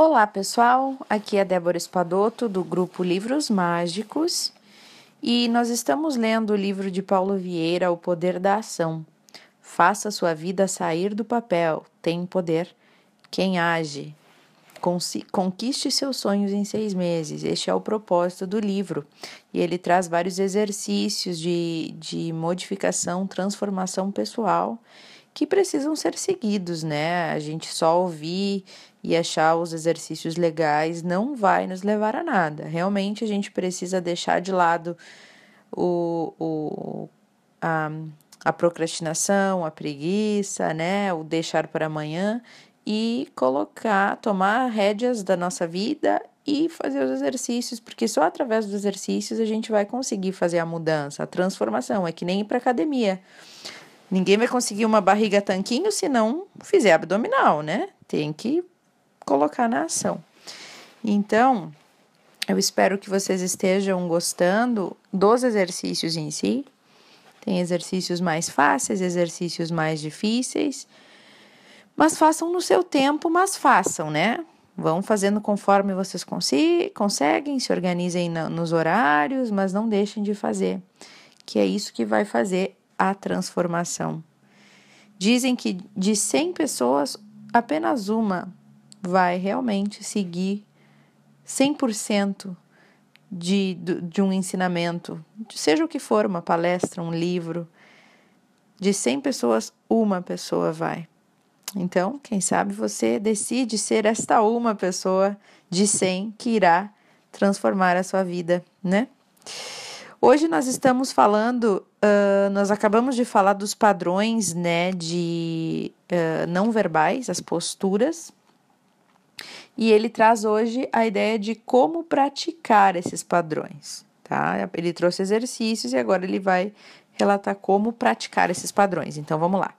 Olá, pessoal. Aqui é Débora Espadoto do grupo Livros Mágicos e nós estamos lendo o livro de Paulo Vieira, O Poder da Ação. Faça sua vida sair do papel. Tem poder quem age. Conquiste seus sonhos em seis meses. Este é o propósito do livro. E ele traz vários exercícios de, de modificação, transformação pessoal que precisam ser seguidos, né? A gente só ouvir e achar os exercícios legais não vai nos levar a nada. Realmente a gente precisa deixar de lado o, o, a, a procrastinação, a preguiça, né? O deixar para amanhã e colocar, tomar rédeas da nossa vida e fazer os exercícios, porque só através dos exercícios a gente vai conseguir fazer a mudança, a transformação. É que nem ir para academia. Ninguém vai conseguir uma barriga tanquinho se não fizer abdominal, né? Tem que colocar na ação. Então, eu espero que vocês estejam gostando dos exercícios em si. Tem exercícios mais fáceis, exercícios mais difíceis. Mas façam no seu tempo, mas façam, né? Vão fazendo conforme vocês conseguem, se organizem nos horários, mas não deixem de fazer, que é isso que vai fazer a transformação. Dizem que de 100 pessoas, apenas uma vai realmente seguir 100% de, de um ensinamento, seja o que for, uma palestra, um livro. De 100 pessoas, uma pessoa vai. Então, quem sabe você decide ser esta uma pessoa de 100 que irá transformar a sua vida, né? Hoje nós estamos falando, uh, nós acabamos de falar dos padrões, né, de uh, não verbais, as posturas, e ele traz hoje a ideia de como praticar esses padrões, tá? Ele trouxe exercícios e agora ele vai relatar como praticar esses padrões. Então vamos lá.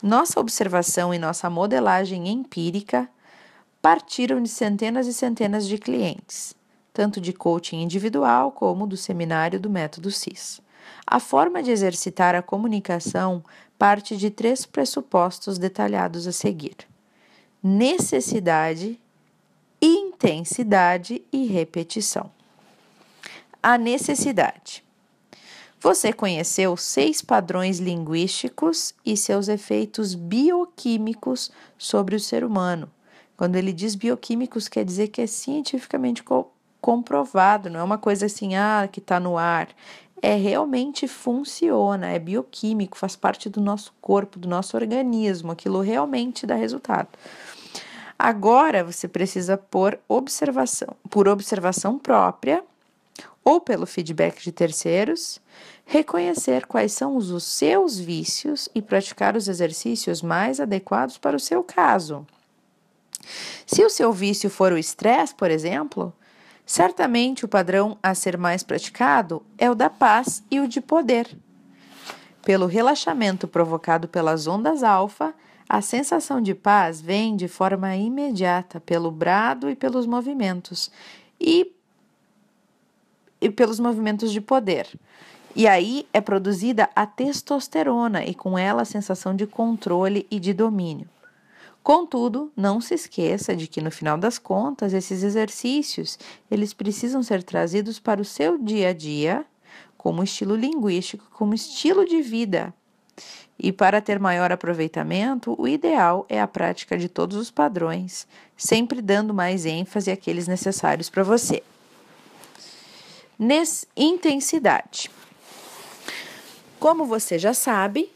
Nossa observação e nossa modelagem empírica partiram de centenas e centenas de clientes tanto de coaching individual como do seminário do método CIS. A forma de exercitar a comunicação parte de três pressupostos detalhados a seguir: necessidade, intensidade e repetição. A necessidade. Você conheceu seis padrões linguísticos e seus efeitos bioquímicos sobre o ser humano. Quando ele diz bioquímicos, quer dizer que é cientificamente comprovado, não é uma coisa assim, ah, que está no ar. É realmente funciona, é bioquímico, faz parte do nosso corpo, do nosso organismo, aquilo realmente dá resultado. Agora você precisa por observação, por observação própria ou pelo feedback de terceiros, reconhecer quais são os seus vícios e praticar os exercícios mais adequados para o seu caso. Se o seu vício for o estresse, por exemplo, Certamente o padrão a ser mais praticado é o da paz e o de poder. Pelo relaxamento provocado pelas ondas alfa, a sensação de paz vem de forma imediata pelo brado e pelos movimentos e, e pelos movimentos de poder. E aí é produzida a testosterona e com ela a sensação de controle e de domínio. Contudo, não se esqueça de que no final das contas, esses exercícios, eles precisam ser trazidos para o seu dia a dia, como estilo linguístico, como estilo de vida. E para ter maior aproveitamento, o ideal é a prática de todos os padrões, sempre dando mais ênfase àqueles necessários para você. Nes intensidade. Como você já sabe,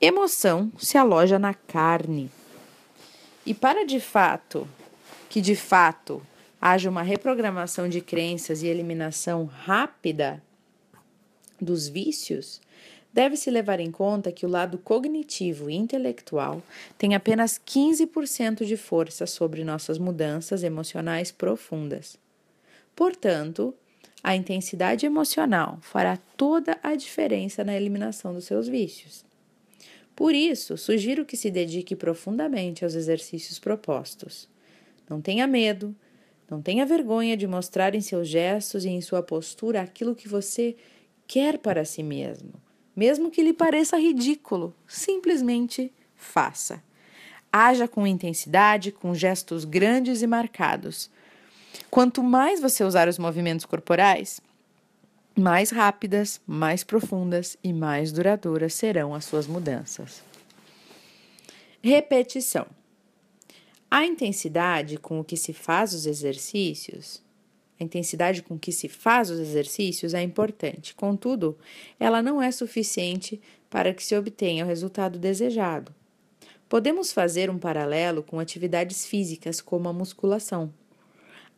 emoção se aloja na carne. E para de fato, que de fato haja uma reprogramação de crenças e eliminação rápida dos vícios, deve-se levar em conta que o lado cognitivo e intelectual tem apenas 15% de força sobre nossas mudanças emocionais profundas. Portanto, a intensidade emocional fará toda a diferença na eliminação dos seus vícios. Por isso, sugiro que se dedique profundamente aos exercícios propostos. Não tenha medo, não tenha vergonha de mostrar em seus gestos e em sua postura aquilo que você quer para si mesmo, mesmo que lhe pareça ridículo. Simplesmente faça. Haja com intensidade, com gestos grandes e marcados. Quanto mais você usar os movimentos corporais, mais rápidas, mais profundas e mais duradouras serão as suas mudanças. Repetição. A intensidade com que se faz os exercícios, a intensidade com que se faz os exercícios é importante. Contudo, ela não é suficiente para que se obtenha o resultado desejado. Podemos fazer um paralelo com atividades físicas como a musculação.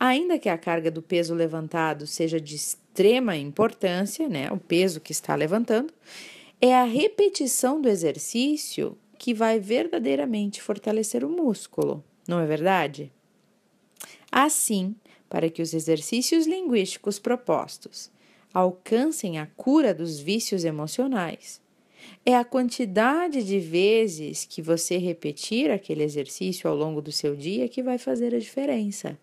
Ainda que a carga do peso levantado seja de extrema importância, né, o peso que está levantando, é a repetição do exercício que vai verdadeiramente fortalecer o músculo, não é verdade? Assim, para que os exercícios linguísticos propostos alcancem a cura dos vícios emocionais, é a quantidade de vezes que você repetir aquele exercício ao longo do seu dia que vai fazer a diferença.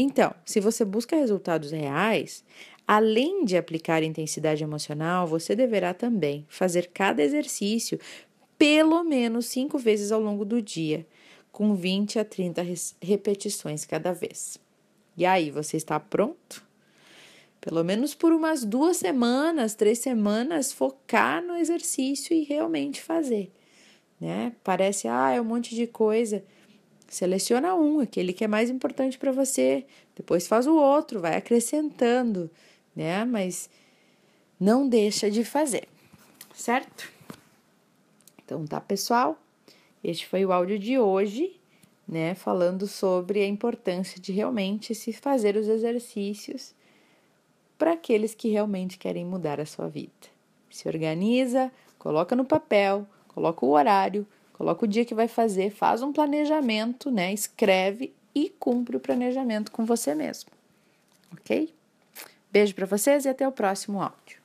Então, se você busca resultados reais, além de aplicar intensidade emocional, você deverá também fazer cada exercício pelo menos cinco vezes ao longo do dia, com 20 a 30 repetições cada vez. E aí, você está pronto? Pelo menos por umas duas semanas, três semanas, focar no exercício e realmente fazer. Né? Parece, ah, é um monte de coisa. Seleciona um, aquele que é mais importante para você. Depois faz o outro, vai acrescentando, né? Mas não deixa de fazer, certo? Então tá, pessoal? Este foi o áudio de hoje, né? Falando sobre a importância de realmente se fazer os exercícios para aqueles que realmente querem mudar a sua vida. Se organiza, coloca no papel, coloca o horário, coloca o dia que vai fazer, faz um planejamento, né? Escreve e cumpre o planejamento com você mesmo. OK? Beijo para vocês e até o próximo áudio.